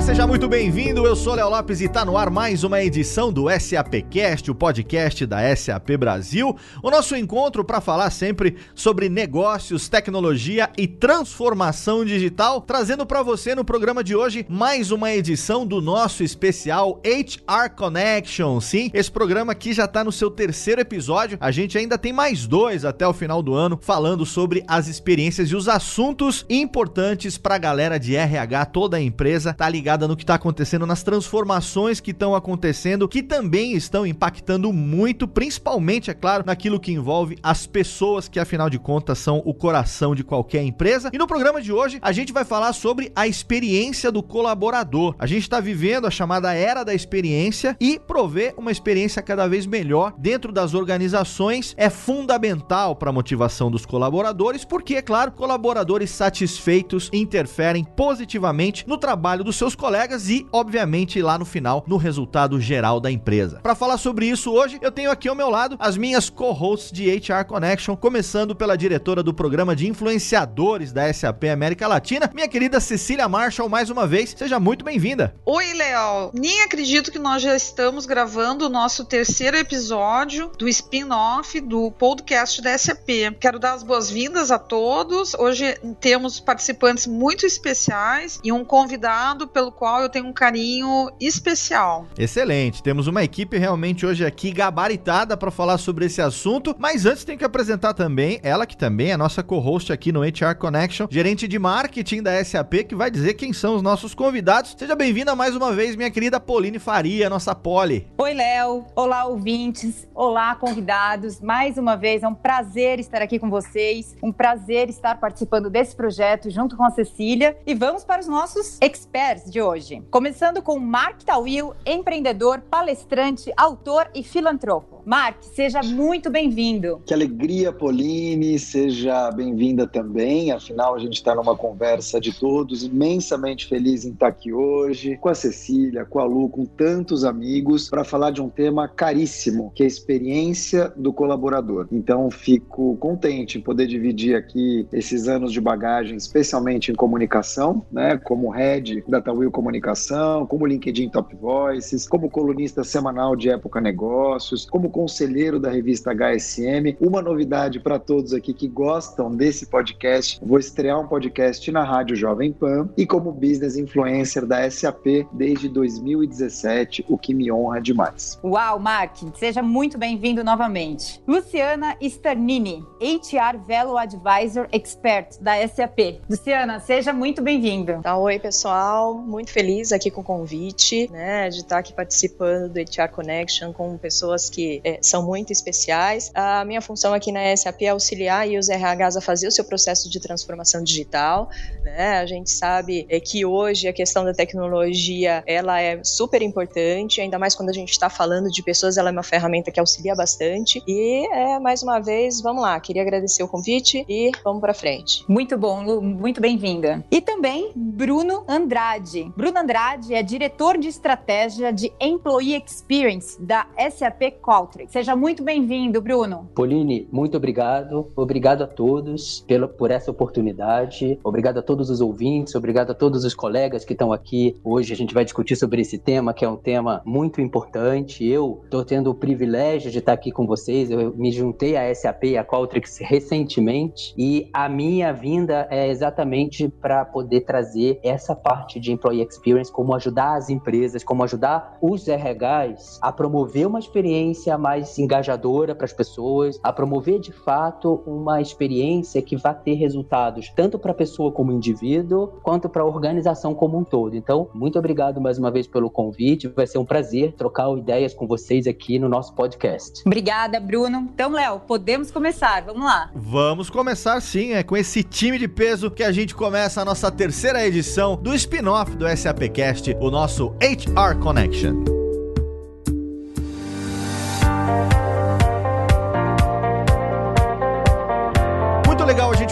Seja muito bem-vindo. Eu sou Léo Lopes e está no ar mais uma edição do SAPcast, o podcast da SAP Brasil. O nosso encontro para falar sempre sobre negócios, tecnologia e transformação digital, trazendo para você no programa de hoje mais uma edição do nosso especial HR Connection. Sim, esse programa aqui já está no seu terceiro episódio. A gente ainda tem mais dois até o final do ano falando sobre as experiências e os assuntos importantes para a galera de RH, toda a empresa tá ligada no que está acontecendo, nas transformações que estão acontecendo, que também estão impactando muito, principalmente, é claro, naquilo que envolve as pessoas, que afinal de contas são o coração de qualquer empresa. E no programa de hoje, a gente vai falar sobre a experiência do colaborador. A gente está vivendo a chamada era da experiência e prover uma experiência cada vez melhor dentro das organizações é fundamental para a motivação dos colaboradores, porque, é claro, colaboradores satisfeitos interferem positivamente no trabalho dos seus colegas e, obviamente, lá no final, no resultado geral da empresa. Para falar sobre isso hoje, eu tenho aqui ao meu lado as minhas co-hosts de HR Connection, começando pela diretora do programa de influenciadores da SAP América Latina, minha querida Cecília Marshall, mais uma vez, seja muito bem-vinda. Oi, Léo. Nem acredito que nós já estamos gravando o nosso terceiro episódio do spin-off do podcast da SAP. Quero dar as boas-vindas a todos. Hoje temos participantes muito especiais e um convidado pelo qual eu tenho um carinho especial. Excelente. Temos uma equipe realmente hoje aqui gabaritada para falar sobre esse assunto, mas antes tem que apresentar também ela que também é nossa co-host aqui no HR Connection, gerente de marketing da SAP, que vai dizer quem são os nossos convidados. Seja bem-vinda mais uma vez, minha querida Pauline Faria, nossa Poli. Oi, Léo. Olá, ouvintes. Olá, convidados. Mais uma vez é um prazer estar aqui com vocês. Um prazer estar participando desse projeto junto com a Cecília. E vamos para os nossos experts de hoje hoje. Começando com Mark Tawil, empreendedor, palestrante, autor e filantropo. Mark, seja muito bem-vindo. Que alegria, Pauline, seja bem-vinda também. Afinal, a gente está numa conversa de todos, imensamente feliz em estar aqui hoje, com a Cecília, com a Lu, com tantos amigos, para falar de um tema caríssimo, que é a experiência do colaborador. Então, fico contente em poder dividir aqui esses anos de bagagem, especialmente em comunicação, né, como head da Tawil Comunicação, como LinkedIn Top Voices, como colunista semanal de Época Negócios, como conselheiro da revista HSM. Uma novidade para todos aqui que gostam desse podcast, vou estrear um podcast na Rádio Jovem Pan e como business influencer da SAP desde 2017, o que me honra demais. Uau, Mark, seja muito bem-vindo novamente. Luciana Sternini, HR Velo Advisor Expert da SAP. Luciana, seja muito bem-vindo. Tá, oi, pessoal. Muito muito feliz aqui com o convite, né, de estar aqui participando do HR Connection com pessoas que é, são muito especiais. A minha função aqui na SAP é auxiliar e os RHs a fazer o seu processo de transformação digital, né? A gente sabe é, que hoje a questão da tecnologia ela é super importante, ainda mais quando a gente está falando de pessoas, ela é uma ferramenta que auxilia bastante. E é, mais uma vez, vamos lá, queria agradecer o convite e vamos para frente. Muito bom, Lu, muito bem-vinda. E também Bruno Andrade. Bruno Andrade é diretor de estratégia de Employee Experience da SAP Qualtrics. Seja muito bem-vindo, Bruno. Pauline, muito obrigado. Obrigado a todos pela, por essa oportunidade. Obrigado a todos os ouvintes, obrigado a todos os colegas que estão aqui. Hoje a gente vai discutir sobre esse tema, que é um tema muito importante. Eu estou tendo o privilégio de estar aqui com vocês. Eu me juntei à SAP e à Qualtrics recentemente e a minha vinda é exatamente para poder trazer essa parte de Employee Experience, como ajudar as empresas, como ajudar os RHs a promover uma experiência mais engajadora para as pessoas, a promover de fato uma experiência que vá ter resultados tanto para a pessoa como indivíduo, quanto para a organização como um todo. Então, muito obrigado mais uma vez pelo convite. Vai ser um prazer trocar ideias com vocês aqui no nosso podcast. Obrigada, Bruno. Então, Léo, podemos começar. Vamos lá. Vamos começar sim, é com esse time de peso que a gente começa a nossa terceira edição do spin-off do SAPcast, o nosso HR Connection.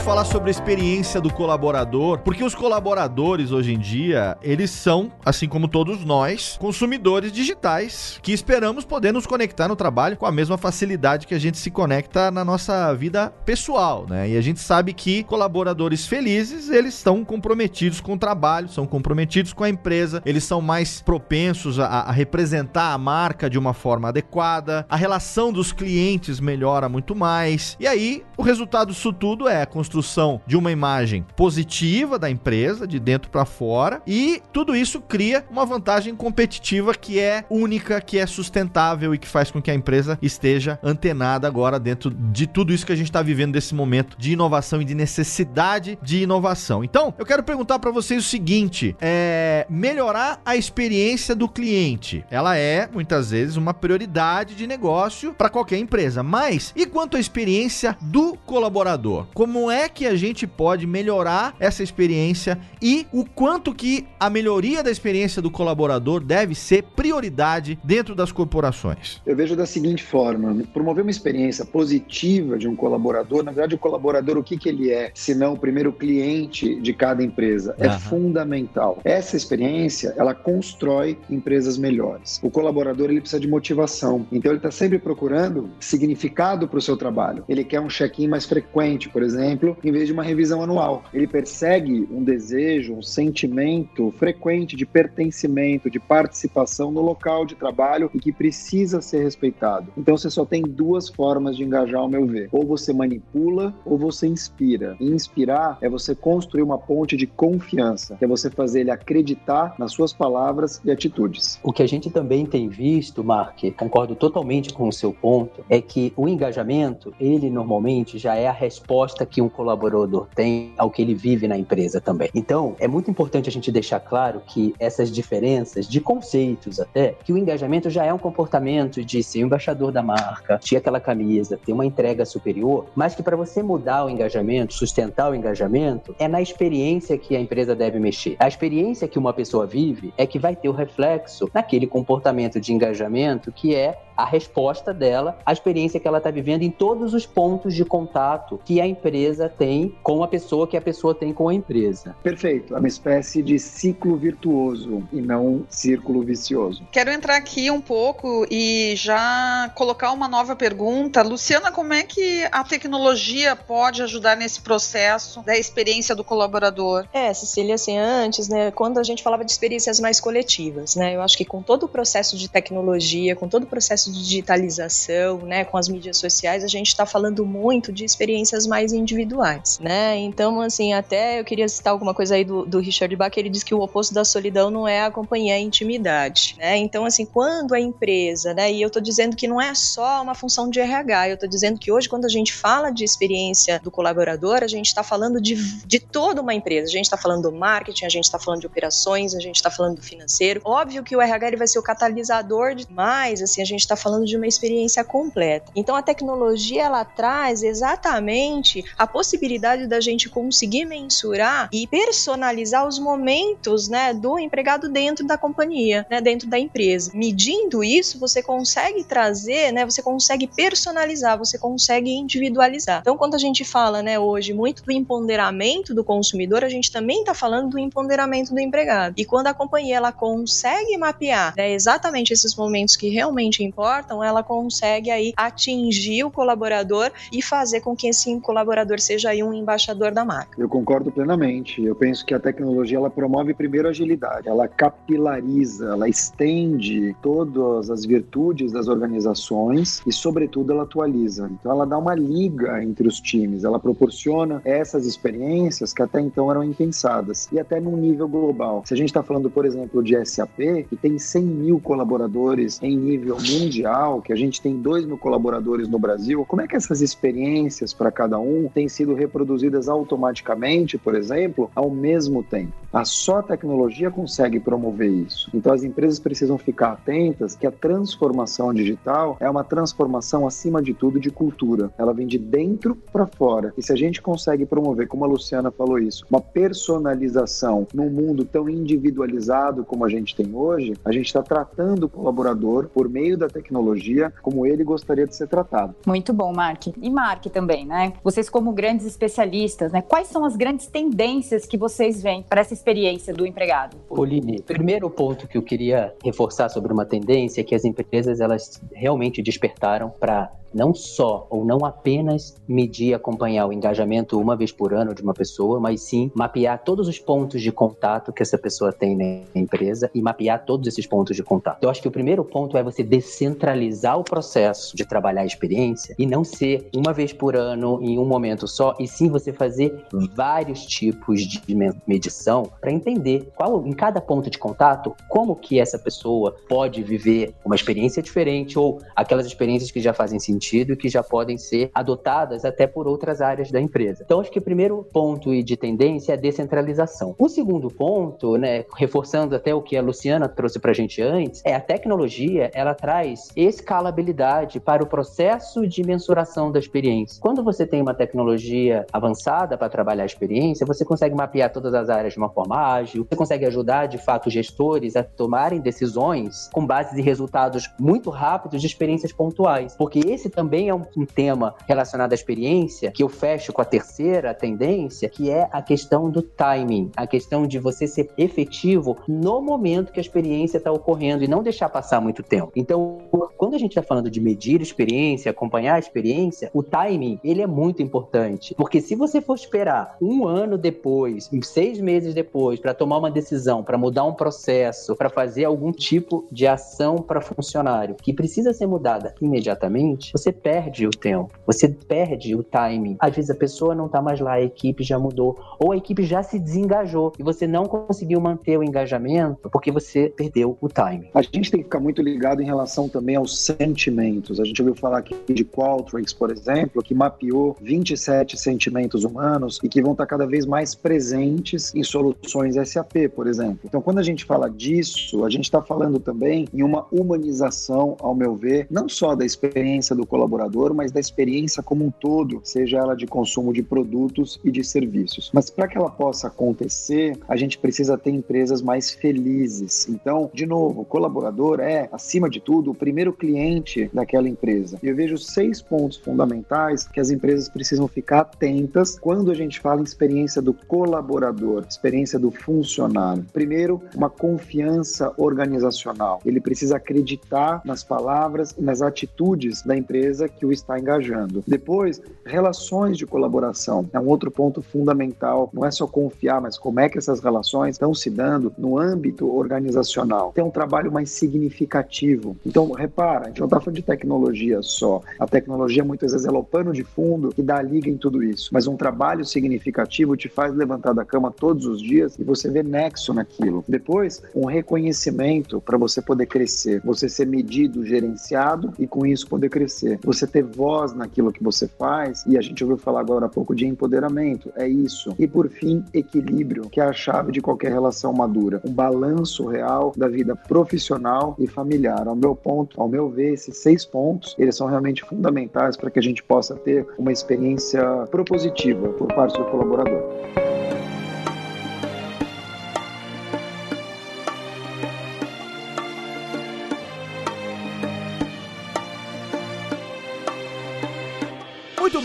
Falar sobre a experiência do colaborador, porque os colaboradores hoje em dia, eles são, assim como todos nós, consumidores digitais que esperamos poder nos conectar no trabalho com a mesma facilidade que a gente se conecta na nossa vida pessoal, né? E a gente sabe que colaboradores felizes, eles estão comprometidos com o trabalho, são comprometidos com a empresa, eles são mais propensos a, a representar a marca de uma forma adequada, a relação dos clientes melhora muito mais. E aí, o resultado disso tudo é a construção de uma imagem positiva da empresa, de dentro para fora, e tudo isso cria uma vantagem competitiva que é única, que é sustentável e que faz com que a empresa esteja antenada agora dentro de tudo isso que a gente está vivendo nesse momento de inovação e de necessidade de inovação. Então, eu quero perguntar para vocês o seguinte: é melhorar a experiência do cliente. Ela é muitas vezes uma prioridade de negócio para qualquer empresa, mas e quanto à experiência do colaborador? Como é que a gente pode melhorar essa experiência e o quanto que a melhoria da experiência do colaborador deve ser prioridade dentro das corporações? Eu vejo da seguinte forma: promover uma experiência positiva de um colaborador, na verdade, o colaborador, o que, que ele é, se não o primeiro cliente de cada empresa, é uhum. fundamental. Essa experiência, ela constrói empresas melhores. O colaborador, ele precisa de motivação, então ele está sempre procurando significado para o seu trabalho. Ele quer um check-in mais frequente, por exemplo, em vez de uma revisão anual. Ele persegue um desejo, um sentimento frequente de pertencimento, de participação no local de trabalho e que precisa ser respeitado. Então você só tem duas formas de engajar, ao meu ver. Ou você manipula ou você inspira. E inspirar é você construir uma ponte de confiança, que é você fazer ele acreditar nas suas palavras e atitudes. O que a gente também tem visto, Mark, concordo totalmente com o seu ponto, é que o engajamento, ele normalmente já é a resposta que um colaborador tem ao que ele vive na empresa também. Então, é muito importante a gente deixar claro que essas diferenças de conceitos até, que o engajamento já é um comportamento de ser o embaixador da marca, ter aquela camisa, ter uma entrega superior, mas que para você mudar o engajamento, sustentar o engajamento, é na experiência que a empresa deve mexer. A experiência que uma pessoa vive é que vai ter o reflexo naquele comportamento de engajamento que é a resposta dela à experiência que ela está vivendo em todos os pontos de contato que a empresa tem com a pessoa que a pessoa tem com a empresa. Perfeito. É uma espécie de ciclo virtuoso e não círculo vicioso. Quero entrar aqui um pouco e já colocar uma nova pergunta. Luciana, como é que a tecnologia pode ajudar nesse processo da experiência do colaborador? É, Cecília, assim, antes, né, quando a gente falava de experiências mais coletivas, né, eu acho que com todo o processo de tecnologia, com todo o processo processo de digitalização, né, com as mídias sociais, a gente está falando muito de experiências mais individuais, né? Então, assim, até eu queria citar alguma coisa aí do, do Richard Bach, ele diz que o oposto da solidão não é a companhia, é a intimidade, né? Então, assim, quando a empresa, né, e eu estou dizendo que não é só uma função de RH, eu estou dizendo que hoje, quando a gente fala de experiência do colaborador, a gente está falando de, de toda uma empresa, a gente está falando do marketing, a gente está falando de operações, a gente está falando do financeiro. Óbvio que o RH ele vai ser o catalisador de mais, assim, a gente está falando de uma experiência completa. Então a tecnologia ela traz exatamente a possibilidade da gente conseguir mensurar e personalizar os momentos, né, do empregado dentro da companhia, né, dentro da empresa. Medindo isso, você consegue trazer, né, você consegue personalizar, você consegue individualizar. Então quando a gente fala, né, hoje muito do empoderamento do consumidor, a gente também está falando do empoderamento do empregado. E quando a companhia ela consegue mapear né, exatamente esses momentos que realmente importam importam, ela consegue aí atingir o colaborador e fazer com que esse colaborador seja aí um embaixador da marca. Eu concordo plenamente. Eu penso que a tecnologia ela promove primeiro agilidade, ela capilariza, ela estende todas as virtudes das organizações e, sobretudo, ela atualiza. Então, ela dá uma liga entre os times, ela proporciona essas experiências que até então eram impensadas e até num nível global. Se a gente está falando, por exemplo, de SAP, que tem 100 mil colaboradores em nível mundial mundial, que a gente tem 2 mil colaboradores no Brasil, como é que essas experiências para cada um têm sido reproduzidas automaticamente, por exemplo, ao mesmo tempo? A só tecnologia consegue promover isso. Então as empresas precisam ficar atentas que a transformação digital é uma transformação acima de tudo de cultura. Ela vem de dentro para fora. E se a gente consegue promover, como a Luciana falou isso, uma personalização num mundo tão individualizado como a gente tem hoje, a gente está tratando o colaborador por meio da tecnologia como ele gostaria de ser tratado. Muito bom, Mark. E Mark também, né? Vocês como grandes especialistas, né? Quais são as grandes tendências que vocês veem para essa experiência do empregado? Oline, primeiro ponto que eu queria reforçar sobre uma tendência é que as empresas elas realmente despertaram para não só ou não apenas medir e acompanhar o engajamento uma vez por ano de uma pessoa, mas sim mapear todos os pontos de contato que essa pessoa tem na empresa e mapear todos esses pontos de contato. Eu acho que o primeiro ponto é você descentralizar o processo de trabalhar a experiência e não ser uma vez por ano em um momento só, e sim você fazer vários tipos de medição para entender qual em cada ponto de contato como que essa pessoa pode viver uma experiência diferente ou aquelas experiências que já fazem sentido sentido e que já podem ser adotadas até por outras áreas da empresa. Então, acho que o primeiro ponto de tendência é a descentralização. O segundo ponto, né, reforçando até o que a Luciana trouxe para a gente antes, é a tecnologia, ela traz escalabilidade para o processo de mensuração da experiência. Quando você tem uma tecnologia avançada para trabalhar a experiência, você consegue mapear todas as áreas de uma forma ágil, você consegue ajudar, de fato, gestores a tomarem decisões com base em resultados muito rápidos de experiências pontuais, porque esse esse também é um, um, tema relacionado à experiência, que eu fecho com a terceira tendência, que é a questão do timing, a questão de você ser efetivo no momento que a experiência está ocorrendo e não deixar passar muito tempo. Então, quando a gente está falando de medir a experiência, acompanhar a experiência, o timing ele é muito importante, porque se você for esperar um ano depois, seis meses depois, para tomar uma decisão, para mudar um processo, para fazer algum tipo de ação para funcionário que precisa ser mudada imediatamente, você perde o tempo, você perde o timing. Às vezes a pessoa não tá mais lá, a equipe já mudou, ou a equipe já se desengajou e você não conseguiu manter o engajamento porque você perdeu o timing. A gente tem que ficar muito ligado em relação também aos sentimentos. A gente ouviu falar aqui de Qualtrics, por exemplo, que mapeou 27 sentimentos humanos e que vão estar cada vez mais presentes em soluções SAP, por exemplo. Então, quando a gente fala disso, a gente está falando também em uma humanização, ao meu ver, não só da experiência do colaborador, mas da experiência como um todo, seja ela de consumo de produtos e de serviços. Mas para que ela possa acontecer, a gente precisa ter empresas mais felizes. Então, de novo, o colaborador é, acima de tudo, o primeiro cliente daquela empresa. E eu vejo seis pontos fundamentais que as empresas precisam ficar atentas quando a gente fala em experiência do colaborador, experiência do funcionário. Primeiro, uma confiança organizacional. Ele precisa acreditar nas palavras e nas atitudes da empresa empresa que o está engajando. Depois, relações de colaboração é um outro ponto fundamental. Não é só confiar, mas como é que essas relações estão se dando no âmbito organizacional. Tem um trabalho mais significativo. Então, repara, a gente não está falando de tecnologia só. A tecnologia muitas vezes é o pano de fundo que dá a liga em tudo isso. Mas um trabalho significativo te faz levantar da cama todos os dias e você vê nexo naquilo. Depois, um reconhecimento para você poder crescer, você ser medido, gerenciado e com isso poder crescer Você ter voz naquilo que você faz, e a gente ouviu falar agora há pouco de empoderamento, é isso. E por fim, equilíbrio, que é a chave de qualquer relação madura. Um balanço real da vida profissional e familiar. Ao meu ponto, ao meu ver, esses seis pontos, eles são realmente fundamentais para que a gente possa ter uma experiência propositiva por parte do colaborador.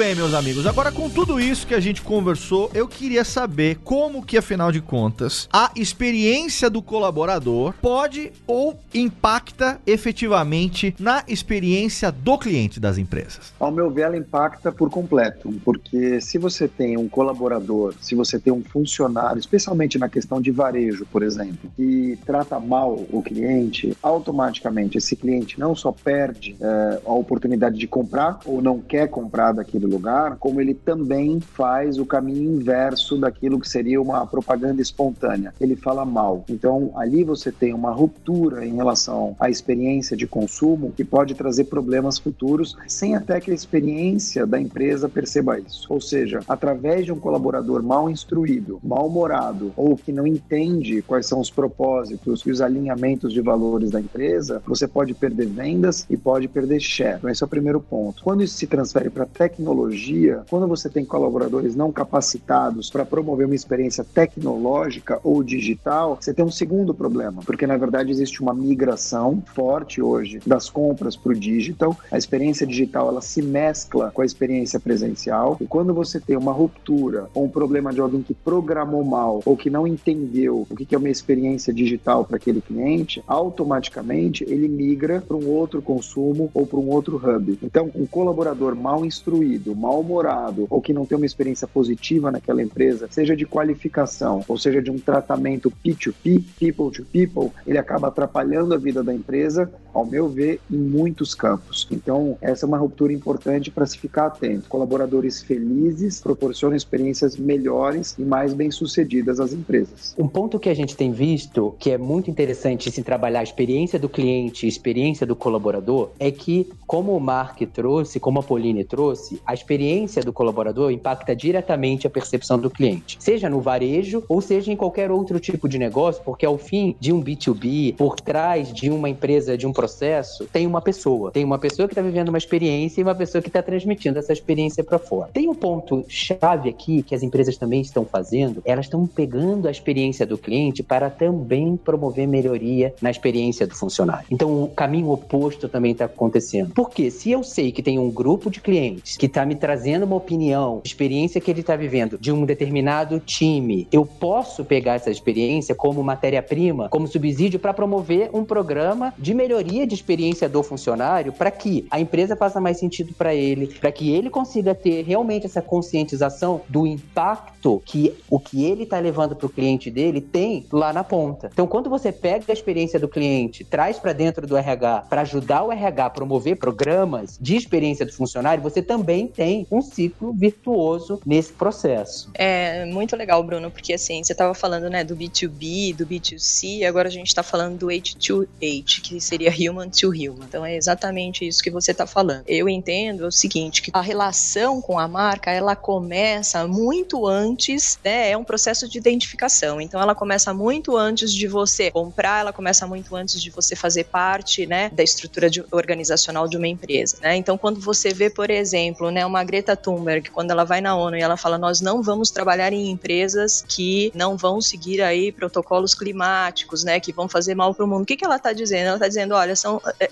Bem, meus amigos. Agora, com tudo isso que a gente conversou, eu queria saber como que, afinal de contas, a experiência do colaborador pode ou impacta efetivamente na experiência do cliente das empresas. Ao meu ver, ela impacta por completo, porque se você tem um colaborador, se você tem um funcionário, especialmente na questão de varejo, por exemplo, que trata mal o cliente, automaticamente esse cliente não só perde é, a oportunidade de comprar ou não quer comprar daquele lugar, como ele também faz o caminho inverso daquilo que seria uma propaganda espontânea. Ele fala mal. Então, ali você tem uma ruptura em relação à experiência de consumo que pode trazer problemas futuros, sem até que a experiência da empresa perceba isso. Ou seja, através de um colaborador mal instruído, mal-humorado ou que não entende quais são os propósitos e os alinhamentos de valores da empresa, você pode perder vendas e pode perder share. Então, esse é o primeiro ponto. Quando isso se transfere para tecnologia, tecnologia, quando você tem colaboradores não capacitados para promover uma experiência tecnológica ou digital, você tem um segundo problema, porque na verdade existe uma migração forte hoje das compras para o digital. A experiência digital ela se mescla com a experiência presencial e quando você tem uma ruptura ou um problema de alguém que programou mal ou que não entendeu o que é uma experiência digital para aquele cliente, automaticamente ele migra para um outro consumo ou para um outro hub. Então, um colaborador mal instruído, mal-humorado ou que não tem uma experiência positiva naquela empresa, seja de qualificação ou seja de um tratamento P2P, people to people, ele acaba atrapalhando a vida da empresa, ao meu ver, em muitos campos. Então, essa é uma ruptura importante para se ficar atento. Colaboradores felizes proporcionam experiências melhores e mais bem-sucedidas às empresas. Um ponto que a gente tem visto que é muito interessante se trabalhar a experiência do cliente, a experiência do colaborador, é que, como o Mark trouxe, como a Pauline trouxe, a experiência do colaborador impacta diretamente a percepção do cliente, seja no varejo ou seja em qualquer outro tipo de negócio, porque ao fim de um B2B, por trás de uma empresa, de um processo, tem uma pessoa. Tem uma pessoa que está vivendo uma experiência e uma pessoa que está transmitindo essa experiência para fora. Tem um ponto chave aqui que as empresas também estão fazendo, elas estão pegando a experiência do cliente para também promover melhoria na experiência do funcionário. Então, o caminho oposto também está acontecendo. Porque se eu sei que tem um grupo de clientes que está me trazendo uma opinião, experiência que ele está vivendo de um determinado time, eu posso pegar essa experiência como matéria-prima, como subsídio para promover um programa de melhoria de experiência do funcionário para que a empresa faça mais sentido para ele, para que ele consiga ter realmente essa conscientização do impacto que o que ele está levando para o cliente dele tem lá na ponta. Então, quando você pega a experiência do cliente, traz para dentro do RH para ajudar o RH a promover programas de experiência do funcionário, você também tem um ciclo virtuoso nesse processo. É muito legal, Bruno, porque assim, você estava falando né, do B2B, do B2C, agora a gente está falando do H2H, que seria human to human. Então é exatamente isso que você está falando. Eu entendo o seguinte, que a relação com a marca, ela começa muito antes, né, é um processo de identificação. Então ela começa muito antes de você comprar, ela começa muito antes de você fazer parte, né, da estrutura de, organizacional de uma empresa, né? Então quando você vê, por exemplo, né, uma Greta Thunberg, quando ela vai na ONU e ela fala, nós não vamos trabalhar em empresas que não vão seguir aí protocolos climáticos, né, que vão fazer mal para o mundo. O que, que ela está dizendo? Ela está dizendo, olha, são é,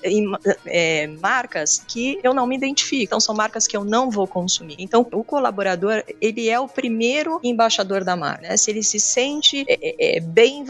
é, marcas que eu não me identifico, então são marcas que eu não vou consumir. Então o colaborador ele é o primeiro embaixador da marca, né? Se ele se sente é, bem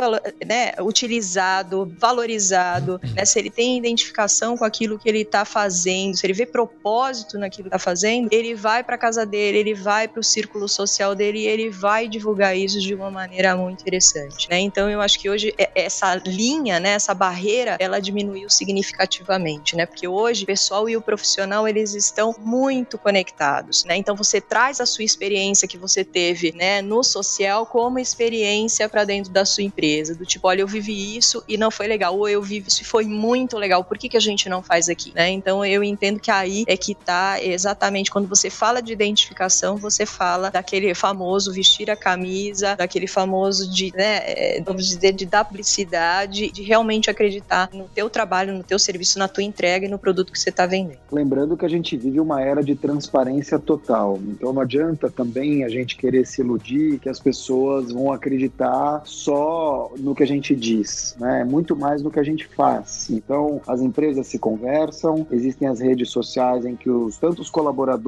né, utilizado, valorizado, né? se ele tem identificação com aquilo que ele está fazendo, se ele vê propósito naquilo que está fazendo, ele vai para casa dele, ele vai para o círculo social dele e ele vai divulgar isso de uma maneira muito interessante. Né? Então eu acho que hoje essa linha, né, essa barreira, ela diminuiu significativamente, né? Porque hoje o pessoal e o profissional eles estão muito conectados, né? Então você traz a sua experiência que você teve, né, no social como experiência para dentro da sua empresa, do tipo, olha, eu vivi isso e não foi legal, ou eu vivi isso e foi muito legal. Por que que a gente não faz aqui, né? Então eu entendo que aí é que tá exatamente quando você fala de identificação, você fala daquele famoso vestir a camisa, daquele famoso de, né, é, vamos dizer, de dar publicidade, de realmente acreditar no teu trabalho, no teu serviço, na tua entrega e no produto que você está vendendo. Lembrando que a gente vive uma era de transparência total. Então não adianta também a gente querer se iludir que as pessoas vão acreditar só no que a gente diz, né? É muito mais no que a gente faz. Então as empresas se conversam, existem as redes sociais em que os tanto os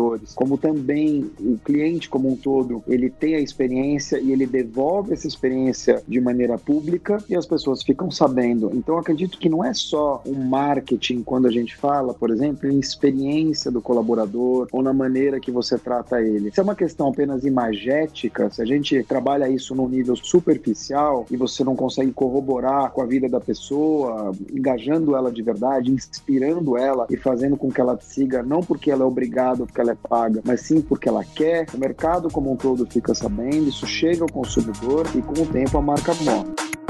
colaboradores como também o cliente como um todo, ele tem a experiência e ele devolve essa experiência de maneira pública e as pessoas ficam sabendo. Então acredito que não é só um marketing quando a gente fala, por exemplo, em experiência do colaborador ou na maneira que você trata ele. Se é uma questão apenas imagética, se a gente trabalha isso num nível superficial e você não consegue corroborar com a vida da pessoa, engajando ela de verdade, inspirando ela e fazendo com que ela te siga, não porque ela é obrigada, porque ela é paga, mas sim porque ela quer, o mercado como um todo fica sabendo, isso chega ao consumidor e com o tempo a marca morre.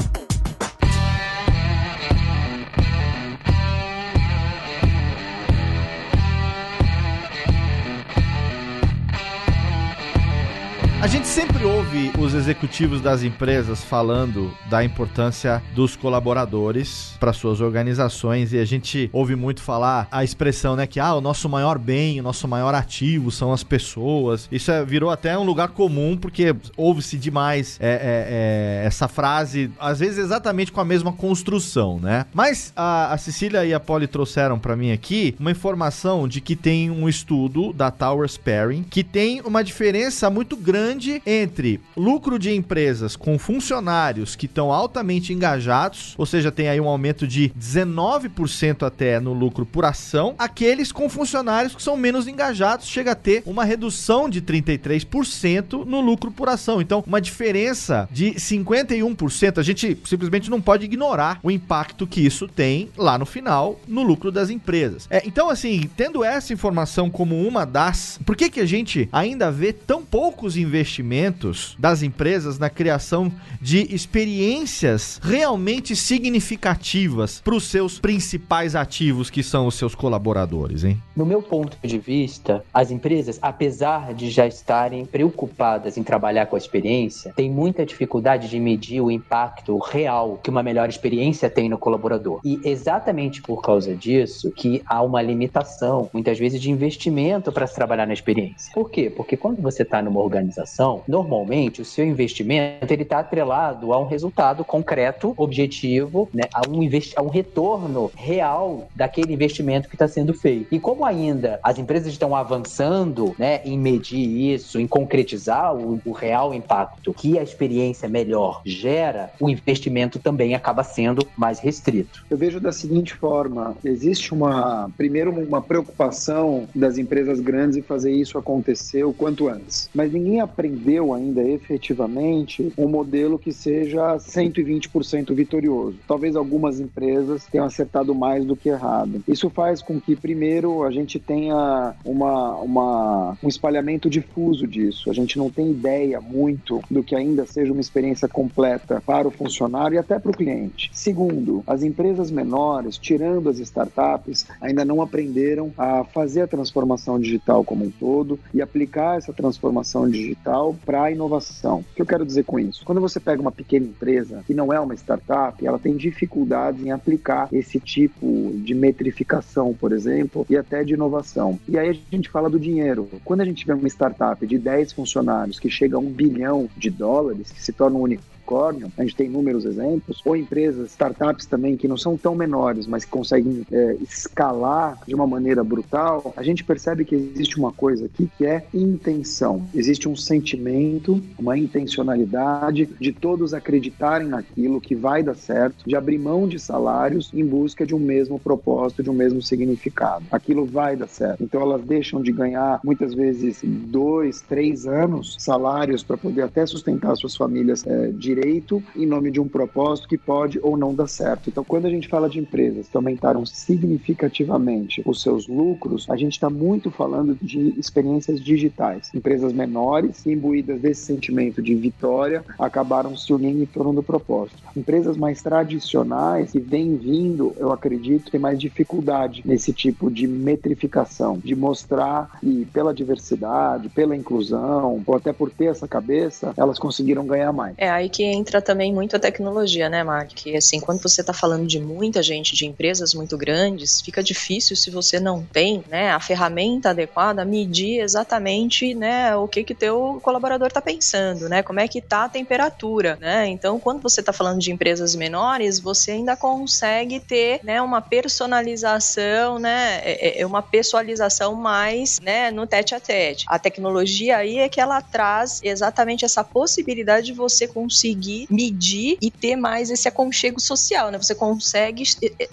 A gente sempre ouve os executivos das empresas falando da importância dos colaboradores para suas organizações e a gente ouve muito falar a expressão, né, que ah, o nosso maior bem, o nosso maior ativo são as pessoas. Isso é, virou até um lugar comum porque ouve-se demais é, é, é, essa frase, às vezes exatamente com a mesma construção, né? Mas a, a Cecília e a Polly trouxeram para mim aqui uma informação de que tem um estudo da Tower Sparing que tem uma diferença muito grande grande entre lucro de empresas com funcionários que estão altamente engajados, ou seja, tem aí um aumento de 19% até no lucro por ação, aqueles com funcionários que são menos engajados chega a ter uma redução de 33% no lucro por ação. Então, uma diferença de 51%. A gente simplesmente não pode ignorar o impacto que isso tem lá no final no lucro das empresas. É, então, assim, tendo essa informação como uma das, por que que a gente ainda vê tão poucos investimentos das empresas na criação de experiências realmente significativas para os seus principais ativos, que são os seus colaboradores, hein? No meu ponto de vista, as empresas, apesar de já estarem preocupadas em trabalhar com a experiência, têm muita dificuldade de medir o impacto real que uma melhor experiência tem no colaborador. E exatamente por causa disso que há uma limitação, muitas vezes, de investimento para se trabalhar na experiência. Por quê? Porque quando você está numa organização, normalmente o seu investimento ele está atrelado a um resultado concreto, objetivo, né, a, um a um retorno real daquele investimento que está sendo feito. E como ainda as empresas estão avançando né, em medir isso, em concretizar o, o real impacto que a experiência melhor gera, o investimento também acaba sendo mais restrito. Eu vejo da seguinte forma: existe uma, primeiro, uma preocupação das empresas grandes em fazer isso acontecer o quanto antes. Mas ninguém aprendeu ainda efetivamente um modelo que seja 120% vitorioso. Talvez algumas empresas tenham acertado mais do que errado. Isso faz com que, primeiro, a gente tenha uma, uma, um espalhamento difuso disso. A gente não tem ideia muito do que ainda seja uma experiência completa para o funcionário e até para o cliente. Segundo, as empresas menores, tirando as startups, ainda não aprenderam a fazer a transformação digital como um todo e aplicar essa transformação digital para a inovação. O que eu quero dizer com isso? Quando você pega uma pequena empresa que não é uma startup, ela tem dificuldades em aplicar esse tipo de metrificação, por exemplo, e até de inovação. E aí a gente fala do dinheiro. Quando a gente vê uma startup de 10 funcionários que chega a um bilhão de dólares, que se torna um único unicórnio, a gente tem inúmeros exemplos, ou empresas, startups também que não são tão menores, mas que conseguem é, escalar de uma maneira brutal, a gente percebe que existe uma coisa aqui que é intenção. Existe um sentimento, uma intencionalidade de todos acreditarem naquilo que vai dar certo, de abrir mão de salários em busca de um mesmo propósito, de um mesmo significado. Aquilo vai dar certo. Então elas deixam de ganhar muitas vezes dois, três anos salários para poder até sustentar suas famílias é, de direito em nome de um propósito que pode ou não dar certo. Então, quando a gente fala de empresas que aumentaram significativamente os seus lucros, a gente está muito falando de experiências digitais. Empresas menores, imbuídas desse sentimento de vitória, acabaram se unindo em torno do propósito. Empresas mais tradicionais, que vêm vindo, eu acredito, tem mais dificuldade nesse tipo de metrificação, de mostrar que pela diversidade, pela inclusão, ou até por ter essa cabeça, elas conseguiram ganhar mais. É aí que entra também muito a tecnologia, né, Mark? Que assim, quando você está falando de muita gente, de empresas muito grandes, fica difícil se você não tem, né, a ferramenta adequada, medir exatamente, né, o que que teu colaborador está pensando, né? Como é que tá a temperatura, né? Então, quando você está falando de empresas menores, você ainda consegue ter, né, uma personalização, né, é, é, é uma pessoalização mais, né, no tete a tete. A tecnologia aí é que ela traz exatamente essa possibilidade de você conseguir conseguir medir e ter mais esse aconchego social, né? Você consegue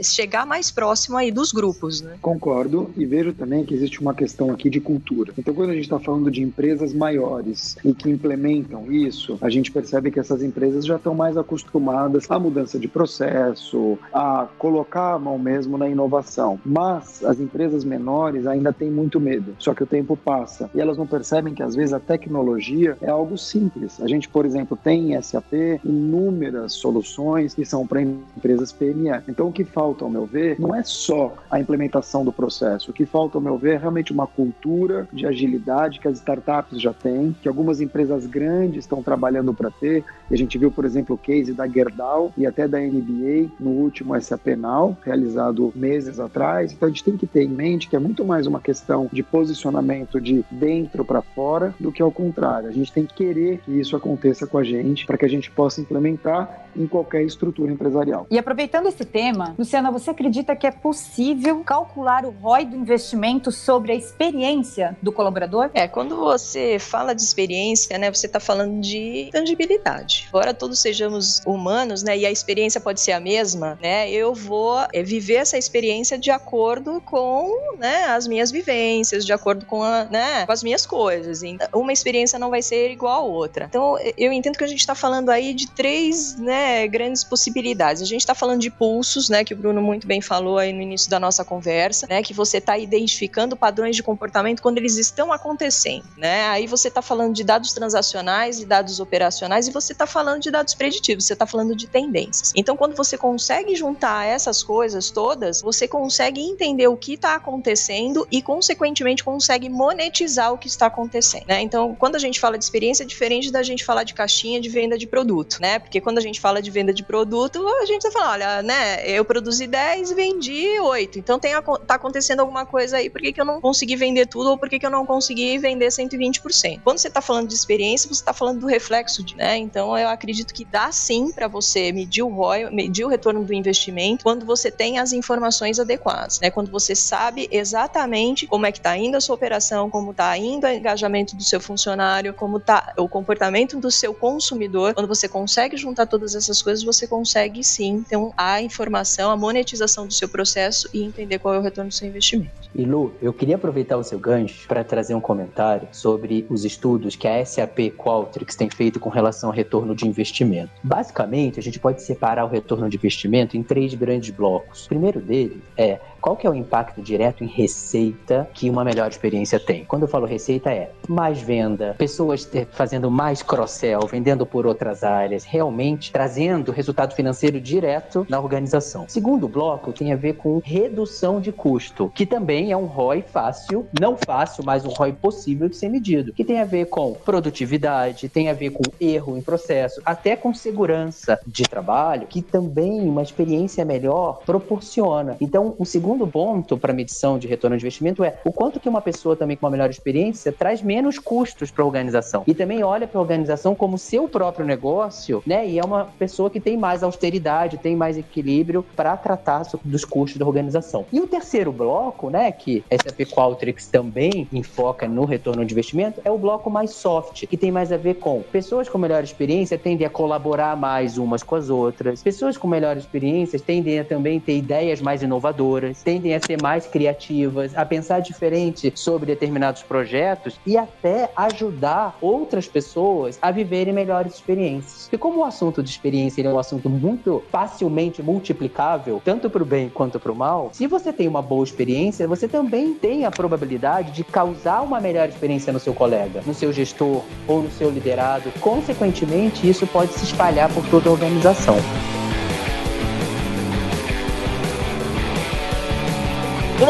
chegar mais próximo aí dos grupos, né? Concordo e vejo também que existe uma questão aqui de cultura. Então, quando a gente está falando de empresas maiores e que implementam isso, a gente percebe que essas empresas já estão mais acostumadas à mudança de processo, a colocar a mão mesmo na inovação. Mas as empresas menores ainda têm muito medo. Só que o tempo passa e elas não percebem que às vezes a tecnologia é algo simples. A gente, por exemplo, tem SAP ter inúmeras soluções que são para empresas PME. Então, o que falta, ao meu ver, não é só a implementação do processo. O que falta, ao meu ver, é realmente uma cultura de agilidade que as startups já têm, que algumas empresas grandes estão trabalhando para ter. E a gente viu, por exemplo, o case da Gerdau e até da NBA no último SAP Now, realizado meses atrás. Então, a gente tem que ter em mente que é muito mais uma questão de posicionamento de dentro para fora do que ao contrário. A gente tem que querer que isso aconteça com a gente para que a gente possa implementar em qualquer estrutura empresarial. E aproveitando esse tema, Luciana, você acredita que é possível calcular o ROI do investimento sobre a experiência do colaborador? É, quando você fala de experiência, né, você está falando de tangibilidade. Embora todos sejamos humanos, né, e a experiência pode ser a mesma, né, eu vou é, viver essa experiência de acordo com, né, as minhas vivências, de acordo com, a, né, com as minhas coisas. Então, uma experiência não vai ser igual a outra. Então, eu entendo que a gente está falando aí de três, né, grandes possibilidades. A gente está falando de pulsos, né, que o Bruno muito bem falou aí no início da nossa conversa, né, que você está identificando padrões de comportamento quando eles estão acontecendo, né? Aí você está falando de dados transacionais e dados operacionais e você está falando de dados preditivos, você está falando de tendências. Então, quando você consegue juntar essas coisas todas, você consegue entender o que está acontecendo e, consequentemente, consegue monetizar o que está acontecendo, né? Então, quando a gente fala de experiência, é diferente da gente falar de caixinha de venda de produto, né? Porque quando a gente fala fala de venda de produto, a gente vai falar, olha, né, eu produzi 10 e vendi 8. Então tem a, tá acontecendo alguma coisa aí, por que, que eu não consegui vender tudo ou por que, que eu não consegui vender 120%? Quando você está falando de experiência, você está falando do reflexo, de, né? Então eu acredito que dá sim para você medir o ROI, medir o retorno do investimento quando você tem as informações adequadas, né? Quando você sabe exatamente como é que está indo a sua operação, como está indo o engajamento do seu funcionário, como está o comportamento do seu consumidor, quando você consegue juntar todas essas coisas, você consegue sim ter a informação, a monetização do seu processo e entender qual é o retorno do seu investimento. E Lu, eu queria aproveitar o seu gancho para trazer um comentário sobre os estudos que a SAP Qualtrics tem feito com relação ao retorno de investimento. Basicamente, a gente pode separar o retorno de investimento em três grandes blocos. O primeiro dele é qual que é o impacto direto em receita que uma melhor experiência tem? Quando eu falo receita é mais venda, pessoas fazendo mais cross-sell, vendendo por outras áreas, realmente trazendo resultado financeiro direto na organização. Segundo bloco tem a ver com redução de custo, que também é um ROI fácil, não fácil, mas um ROI possível de ser medido, que tem a ver com produtividade, tem a ver com erro em processo, até com segurança de trabalho, que também uma experiência melhor proporciona. Então, o segundo segundo ponto para medição de retorno de investimento é o quanto que uma pessoa também com uma melhor experiência traz menos custos para a organização. E também olha para a organização como seu próprio negócio, né? E é uma pessoa que tem mais austeridade, tem mais equilíbrio para tratar dos custos da organização. E o terceiro bloco, né, que SAP Qualtrics também enfoca no retorno de investimento, é o bloco mais soft, que tem mais a ver com pessoas com melhor experiência tendem a colaborar mais umas com as outras, pessoas com melhor experiência tendem a também ter ideias mais inovadoras, tendem a ser mais criativas, a pensar diferente sobre determinados projetos e até ajudar outras pessoas a viverem melhores experiências. E como o assunto de experiência é um assunto muito facilmente multiplicável, tanto para o bem quanto para o mal, se você tem uma boa experiência, você também tem a probabilidade de causar uma melhor experiência no seu colega, no seu gestor ou no seu liderado. Consequentemente, isso pode se espalhar por toda a organização.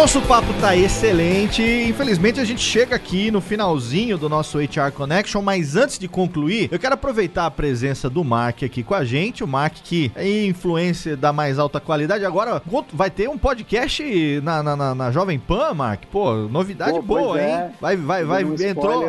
Nosso papo tá excelente. Infelizmente a gente chega aqui no finalzinho do nosso HR Connection, mas antes de concluir, eu quero aproveitar a presença do Mark aqui com a gente. O Mark que é influência da mais alta qualidade. Agora vai ter um podcast na, na, na, na Jovem Pan, Mark. Pô, novidade Pô, boa, é. hein? Vai, vai, vai. Um entrou,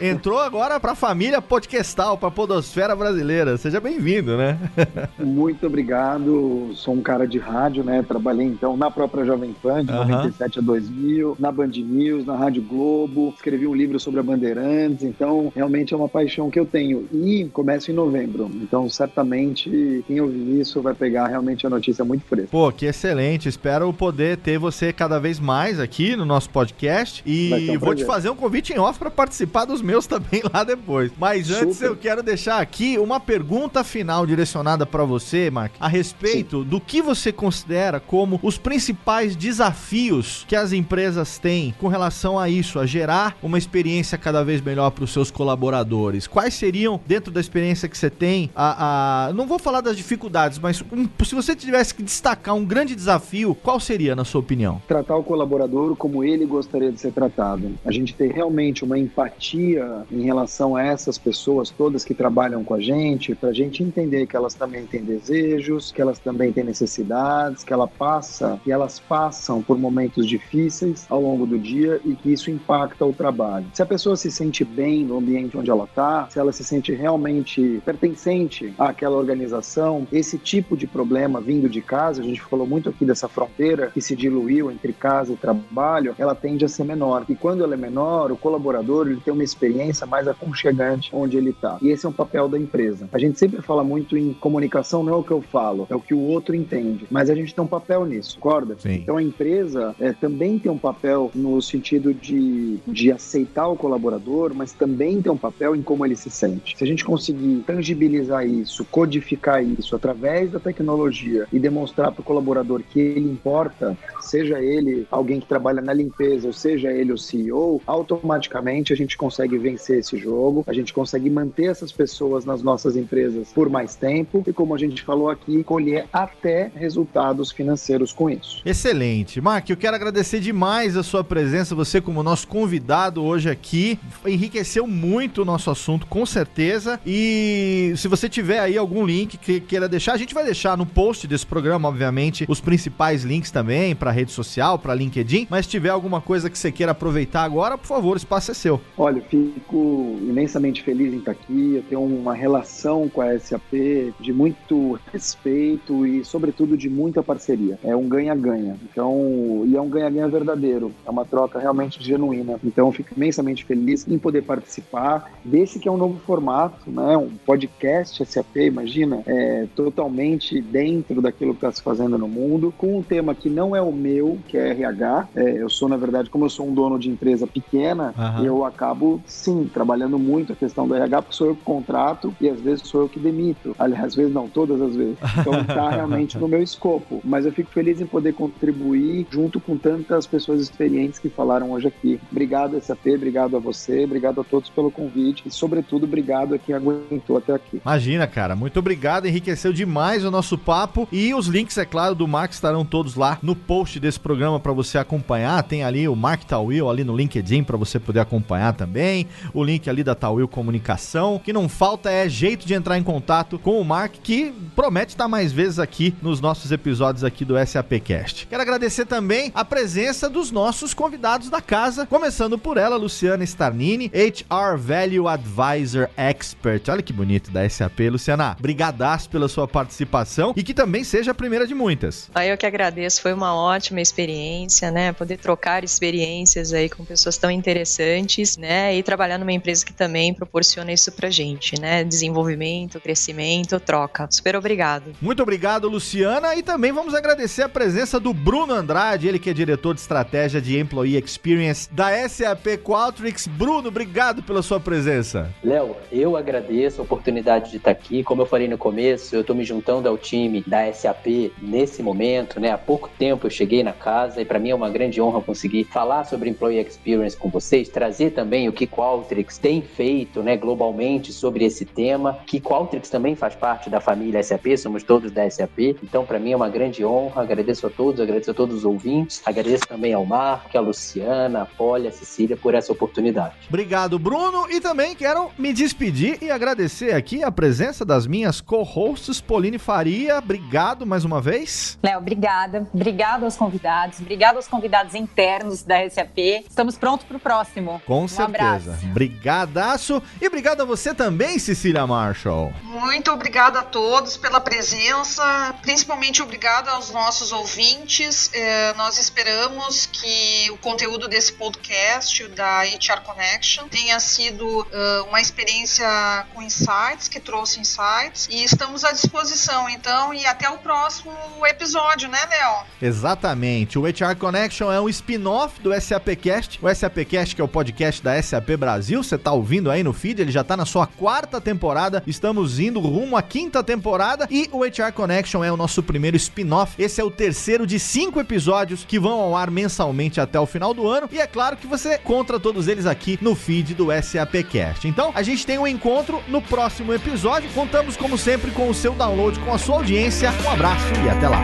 entrou agora pra família podcastal, pra podosfera brasileira. Seja bem-vindo, né? Muito obrigado. Sou um cara de rádio, né? Trabalhei então na própria Jovem Pan, de uhum. 97 a 2000, na Band News, na Rádio Globo, escrevi um livro sobre a Bandeirantes, então realmente é uma paixão que eu tenho. E começo em novembro, então certamente quem ouvir isso vai pegar realmente a notícia muito fresca. Pô, que excelente, espero poder ter você cada vez mais aqui no nosso podcast e um vou te fazer um convite em off para participar dos meus também lá depois. Mas antes Super. eu quero deixar aqui uma pergunta final direcionada para você, Mark, a respeito Sim. do que você considera como os principais desafios desafios que as empresas têm com relação a isso, a gerar uma experiência cada vez melhor para os seus colaboradores? Quais seriam, dentro da experiência que você tem, a, a não vou falar das dificuldades, mas um, se você tivesse que destacar um grande desafio, qual seria, na sua opinião? Tratar o colaborador como ele gostaria de ser tratado. A gente ter realmente uma empatia em relação a essas pessoas todas que trabalham com a gente, para a gente entender que elas também têm desejos, que elas também têm necessidades, que ela passa, que elas passam por momentos difíceis ao longo do dia e que isso impacta o trabalho. Se a pessoa se sente bem no ambiente onde ela está, se ela se sente realmente pertencente àquela organização, esse tipo de problema vindo de casa, a gente falou muito aqui dessa fronteira que se diluiu entre casa e trabalho, ela tende a ser menor. E quando ela é menor, o colaborador ele tem uma experiência mais aconchegante onde ele está. E esse é um papel da empresa. A gente sempre fala muito em comunicação, não é o que eu falo, é o que o outro entende. Mas a gente tem um papel nisso, concorda? Sim. Então a empresa é, também tem um papel no sentido de, de aceitar o colaborador, mas também tem um papel em como ele se sente. Se a gente conseguir tangibilizar isso, codificar isso através da tecnologia e demonstrar para o colaborador que ele importa, seja ele alguém que trabalha na limpeza, ou seja ele o CEO, automaticamente a gente consegue vencer esse jogo, a gente consegue manter essas pessoas nas nossas empresas por mais tempo e, como a gente falou aqui, colher até resultados financeiros com isso. Excelente. Mark, eu quero agradecer demais a sua presença, você como nosso convidado hoje aqui. Enriqueceu muito o nosso assunto, com certeza. E se você tiver aí algum link que queira deixar, a gente vai deixar no post desse programa, obviamente, os principais links também para rede social, para LinkedIn. Mas se tiver alguma coisa que você queira aproveitar agora, por favor, o espaço é seu. Olha, fico imensamente feliz em estar aqui. Eu tenho uma relação com a SAP de muito respeito e, sobretudo, de muita parceria. É um ganha-ganha. Então, e é um ganha-ganha verdadeiro. É uma troca realmente genuína. Então, eu fico imensamente feliz em poder participar desse que é um novo formato, né? Um podcast SAP, imagina, é totalmente dentro daquilo que está se fazendo no mundo, com um tema que não é o meu, que é RH. É, eu sou, na verdade, como eu sou um dono de empresa pequena, Aham. eu acabo, sim, trabalhando muito a questão do RH, porque sou eu que contrato e às vezes sou eu que demito. Aliás, às vezes não, todas as vezes. Então está realmente no meu escopo. Mas eu fico feliz em poder contribuir junto com tantas pessoas experientes que falaram hoje aqui. Obrigado, SAP, obrigado a você, obrigado a todos pelo convite e, sobretudo, obrigado a quem aguentou até aqui. Imagina, cara. Muito obrigado, enriqueceu demais o nosso papo. E os links, é claro, do Mark estarão todos lá no post desse programa para você acompanhar. Tem ali o Mark Tawil ali no LinkedIn para você poder acompanhar também. O link ali da Tawil Comunicação. O que não falta é jeito de entrar em contato com o Mark, que promete estar mais vezes aqui nos nossos episódios aqui do SAPcast. Quero agradecer também a presença dos nossos convidados da casa, começando por ela, Luciana Starnini, HR Value Advisor Expert. Olha que bonito da SAP, Luciana. Brigadaço pela sua participação e que também seja a primeira de muitas. Aí eu que agradeço, foi uma ótima experiência, né? Poder trocar experiências aí com pessoas tão interessantes, né? E trabalhar numa empresa que também proporciona isso pra gente, né? Desenvolvimento, crescimento, troca. Super obrigado. Muito obrigado, Luciana, e também vamos agradecer a presença do Bruno Andrade, ele que é diretor de estratégia de Employee Experience da SAP Qualtrics. Bruno, obrigado pela sua presença. Léo, eu agradeço a oportunidade de estar aqui. Como eu falei no começo, eu estou me juntando ao time da SAP nesse momento, né? Há pouco tempo eu cheguei na casa e para mim é uma grande honra conseguir falar sobre Employee Experience com vocês, trazer também o que Qualtrics tem feito, né, globalmente sobre esse tema. Que Qualtrics também faz parte da família SAP, somos todos da SAP. Então, para mim é uma grande honra. Agradeço a todos, agradeço a todos os ouvintes, agradeço também ao Mark, a Luciana, a Polly, a Cecília por essa oportunidade. Obrigado, Bruno. E também quero me despedir e agradecer aqui a presença das minhas co-hosts, Pauline Faria. Obrigado mais uma vez. Léo, obrigada. Obrigado aos convidados. Obrigado aos convidados internos da SAP. Estamos prontos para o próximo. Com um certeza. Abraço. Brigadaço. E obrigado a você também, Cecília Marshall. Muito obrigada a todos pela presença, principalmente obrigado aos nossos ouvintes. Eh, nós esperamos que o conteúdo desse podcast, da HR Connection, tenha sido eh, uma experiência com insights, que trouxe insights, e estamos à disposição, então, e até o próximo episódio, né, Léo? Exatamente. O HR Connection é um spin-off do SAPcast. O SAPcast que é o podcast da SAP Brasil. Você tá ouvindo aí no feed, ele já tá na sua quarta temporada. Estamos indo rumo à quinta temporada e o HR Connection é o nosso primeiro spin-off. Esse é o terceiro de cinco episódios episódios que vão ao ar mensalmente até o final do ano. E é claro que você encontra todos eles aqui no feed do SAPcast. Então, a gente tem um encontro no próximo episódio. Contamos, como sempre, com o seu download, com a sua audiência. Um abraço e até lá.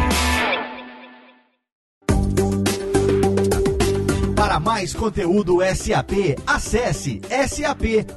Para mais conteúdo SAP, acesse sap.com.br.